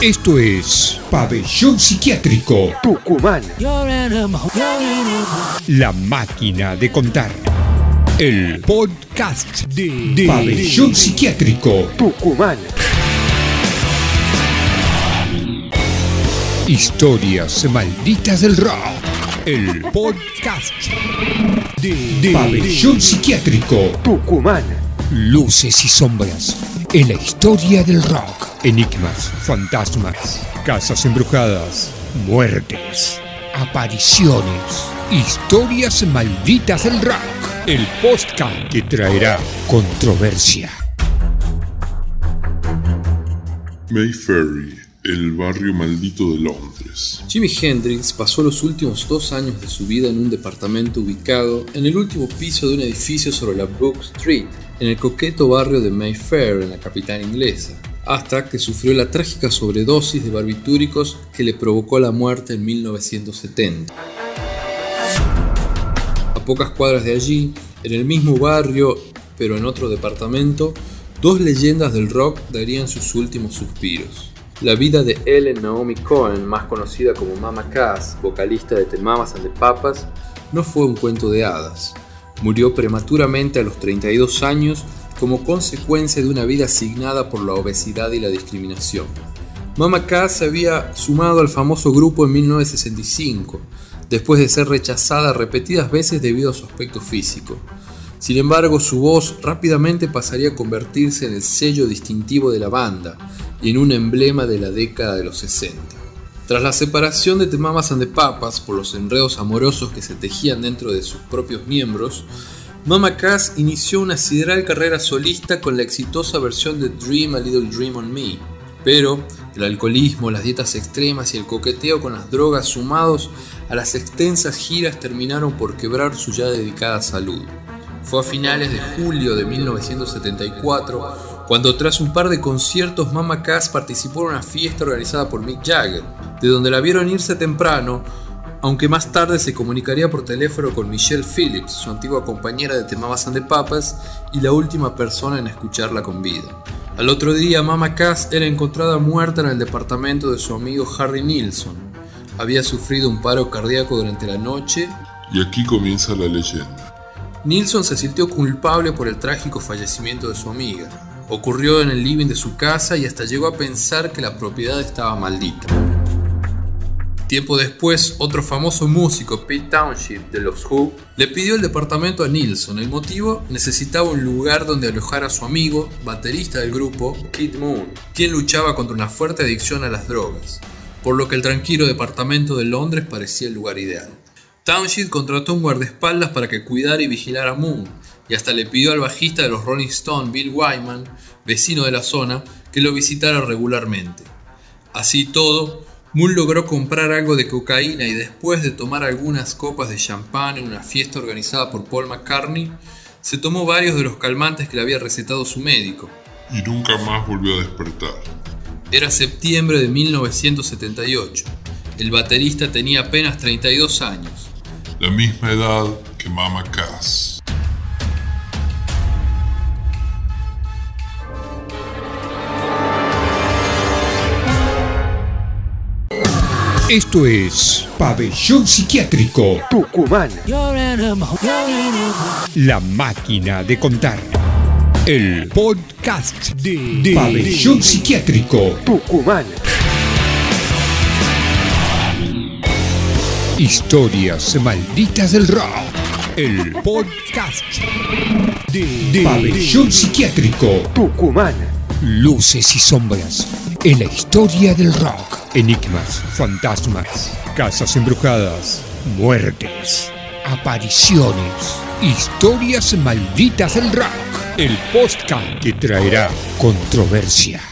Esto es Pabellón Psiquiátrico Tucumán. La máquina de contar. El podcast de, Pabellón Psiquiátrico Tucumán. Historias malditas del rock. El podcast de, Pabellón Psiquiátrico Tucumán. Luces y sombras en la historia del rock. Enigmas, fantasmas, casas embrujadas, muertes, apariciones, historias malditas del rock. El podcast que traerá controversia. Mayferry, el barrio maldito de Londres. Jimi Hendrix pasó los últimos dos años de su vida en un departamento ubicado en el último piso de un edificio sobre la Brook Street, en el coqueto barrio de Mayfair, en la capital inglesa, hasta que sufrió la trágica sobredosis de barbitúricos que le provocó la muerte en 1970. A pocas cuadras de allí, en el mismo barrio, pero en otro departamento, dos leyendas del rock darían sus últimos suspiros. La vida de Ellen Naomi Cohen, más conocida como Mama Cass, vocalista de The Mamas and the Papas, no fue un cuento de hadas. Murió prematuramente a los 32 años como consecuencia de una vida asignada por la obesidad y la discriminación. Mama Cass se había sumado al famoso grupo en 1965, después de ser rechazada repetidas veces debido a su aspecto físico. Sin embargo, su voz rápidamente pasaría a convertirse en el sello distintivo de la banda y en un emblema de la década de los 60. Tras la separación de The Mamas and Papas por los enredos amorosos que se tejían dentro de sus propios miembros, Mama Cass inició una sideral carrera solista con la exitosa versión de Dream a Little Dream on Me. Pero el alcoholismo, las dietas extremas y el coqueteo con las drogas sumados a las extensas giras terminaron por quebrar su ya dedicada salud. Fue a finales de julio de 1974 cuando tras un par de conciertos Mama Cass participó en una fiesta organizada por Mick Jagger, de donde la vieron irse temprano, aunque más tarde se comunicaría por teléfono con Michelle Phillips, su antigua compañera de Temamas and the Papas y la última persona en escucharla con vida. Al otro día, Mama Cass era encontrada muerta en el departamento de su amigo Harry Nilsson. Había sufrido un paro cardíaco durante la noche Y aquí comienza la leyenda. Nilsson se sintió culpable por el trágico fallecimiento de su amiga. Ocurrió en el living de su casa y hasta llegó a pensar que la propiedad estaba maldita. Tiempo después, otro famoso músico, Pete Townshend de los Who, le pidió el departamento a Nilsson. El motivo, necesitaba un lugar donde alojar a su amigo, baterista del grupo, Kid Moon, quien luchaba contra una fuerte adicción a las drogas, por lo que el tranquilo departamento de Londres parecía el lugar ideal. Townshend contrató un guardaespaldas para que cuidara y vigilara a Moon, y hasta le pidió al bajista de los Rolling Stones, Bill Wyman, vecino de la zona, que lo visitara regularmente. Así todo, Moon logró comprar algo de cocaína y después de tomar algunas copas de champán en una fiesta organizada por Paul McCartney, se tomó varios de los calmantes que le había recetado su médico. Y nunca más volvió a despertar. Era septiembre de 1978. El baterista tenía apenas 32 años. La misma edad que Mama Cass. Esto es Pabellón Psiquiátrico Tucumán. La máquina de contar. El podcast de, Pabellón Psiquiátrico. Tucumán. Historias malditas del rock. El podcast de, Pabellón Psiquiátrico. Tucumán. Luces y sombras en la historia del rock. Enigmas, fantasmas, casas embrujadas, muertes, apariciones, historias malditas del rock. El podcast que traerá controversia.